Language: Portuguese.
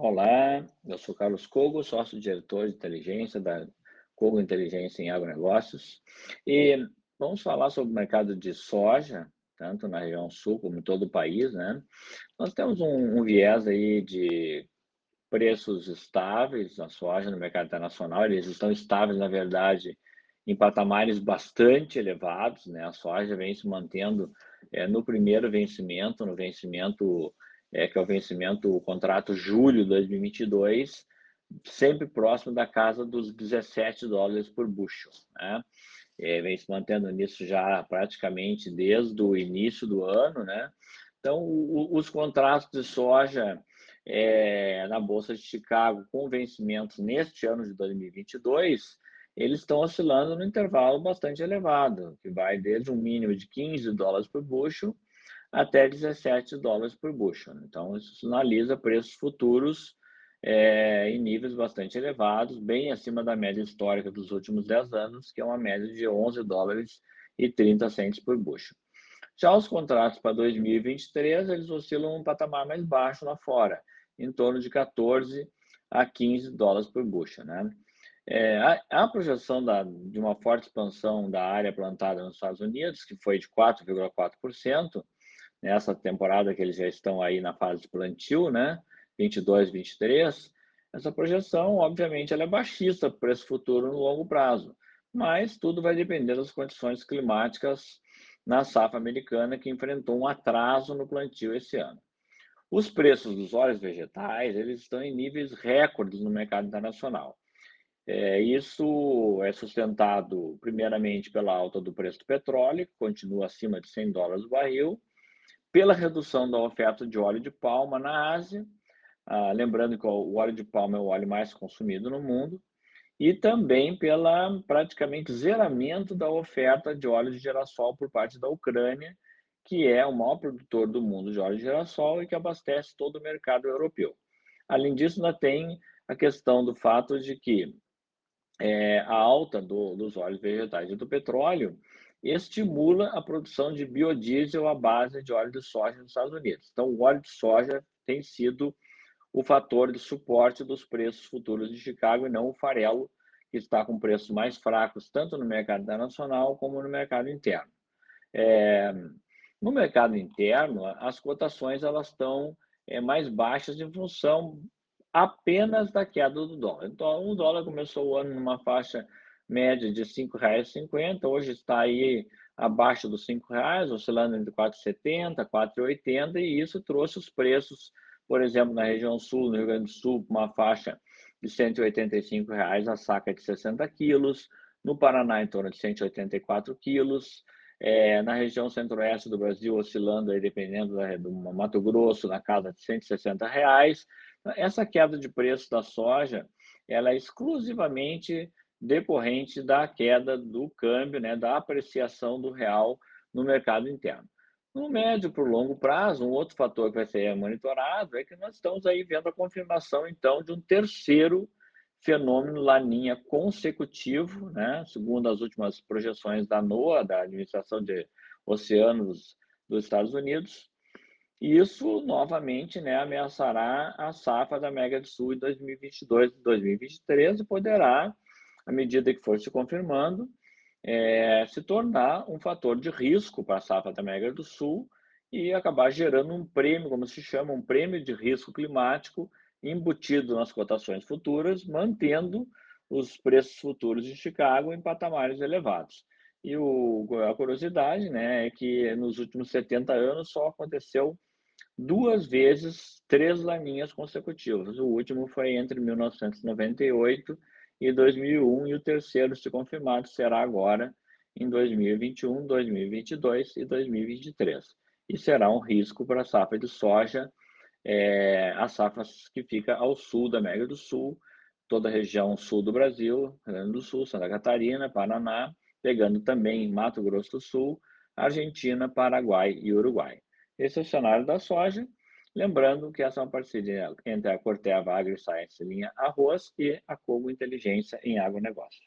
Olá, eu sou Carlos Cogo, sócio-diretor de inteligência da Cogo Inteligência em Agronegócios. E vamos falar sobre o mercado de soja, tanto na região sul como em todo o país, né? Nós temos um, um viés aí de preços estáveis na soja no mercado internacional, eles estão estáveis, na verdade, em patamares bastante elevados, né? A soja vem se mantendo é, no primeiro vencimento, no vencimento é, que é o vencimento, o contrato julho de 2022, sempre próximo da casa dos 17 dólares por bushel. Né? É, vem se mantendo nisso já praticamente desde o início do ano. Né? Então, o, os contratos de soja é, na Bolsa de Chicago com vencimentos neste ano de 2022, eles estão oscilando no intervalo bastante elevado, que vai desde um mínimo de 15 dólares por bushel até 17 dólares por bushel. Então, isso sinaliza preços futuros é, em níveis bastante elevados, bem acima da média histórica dos últimos 10 anos, que é uma média de 11 dólares e 30 centes por bushel. Já os contratos para 2023, eles oscilam um patamar mais baixo lá fora, em torno de 14 a 15 dólares por bushel. Né? É, a, a, projeção da, de uma forte expansão da área plantada nos Estados Unidos, que foi de 4,4%, nessa temporada que eles já estão aí na fase de plantio, né? 22, 23. Essa projeção, obviamente, ela é baixista para preço futuro no longo prazo, mas tudo vai depender das condições climáticas na safra americana, que enfrentou um atraso no plantio esse ano. Os preços dos óleos vegetais eles estão em níveis recordes no mercado internacional. É, isso é sustentado primeiramente pela alta do preço do petróleo, que continua acima de 100 dólares o barril, pela redução da oferta de óleo de palma na Ásia, ah, lembrando que o óleo de palma é o óleo mais consumido no mundo, e também pela praticamente zeramento da oferta de óleo de girassol por parte da Ucrânia, que é o maior produtor do mundo de óleo de girassol e que abastece todo o mercado europeu. Além disso, ainda tem a questão do fato de que é, a alta do, dos óleos vegetais e do petróleo estimula a produção de biodiesel à base de óleo de soja nos Estados Unidos. Então, o óleo de soja tem sido o fator de suporte dos preços futuros de Chicago e não o farelo, que está com preços mais fracos, tanto no mercado internacional como no mercado interno. É, no mercado interno, as cotações elas estão é, mais baixas em função apenas da queda do dólar. Então, o dólar começou o ano numa faixa média de R$ 5,50, hoje está aí abaixo dos R$ reais, oscilando entre 4,70 e 4,80, e isso trouxe os preços, por exemplo, na região sul, no Rio Grande do Sul, uma faixa de 185 reais a saca de 60 quilos, no Paraná em torno de 184 quilos, é, na região centro-oeste do Brasil oscilando aí, dependendo da, do Mato Grosso, na casa de 160 reais. Essa queda de preço da soja, ela é exclusivamente decorrente da queda do câmbio, né, da apreciação do real no mercado interno. No médio para o longo prazo, um outro fator que vai ser monitorado é que nós estamos aí vendo a confirmação, então, de um terceiro fenômeno laninha consecutivo, né, segundo as últimas projeções da NOAA, da Administração de Oceanos dos Estados Unidos. E isso, novamente, né, ameaçará a safra da América do Sul em 2022 e 2023 e poderá à medida que for se confirmando, é, se tornar um fator de risco para a safra da América do Sul e acabar gerando um prêmio, como se chama, um prêmio de risco climático embutido nas cotações futuras, mantendo os preços futuros de Chicago em patamares elevados. E o, a curiosidade né, é que nos últimos 70 anos só aconteceu duas vezes três laninhas consecutivas. O último foi entre 1998 e 2001, e o terceiro, se confirmado, será agora em 2021, 2022 e 2023. E será um risco para a safra de soja, é, a safra que fica ao sul da América do Sul, toda a região sul do Brasil, Rio Grande do Sul, Santa Catarina, Paraná, pegando também Mato Grosso do Sul, Argentina, Paraguai e Uruguai. Esse é o cenário da soja. Lembrando que essa é uma parceria entre a Corteva AgriScience linha Arroz e a Cogo Inteligência em Agronegócio.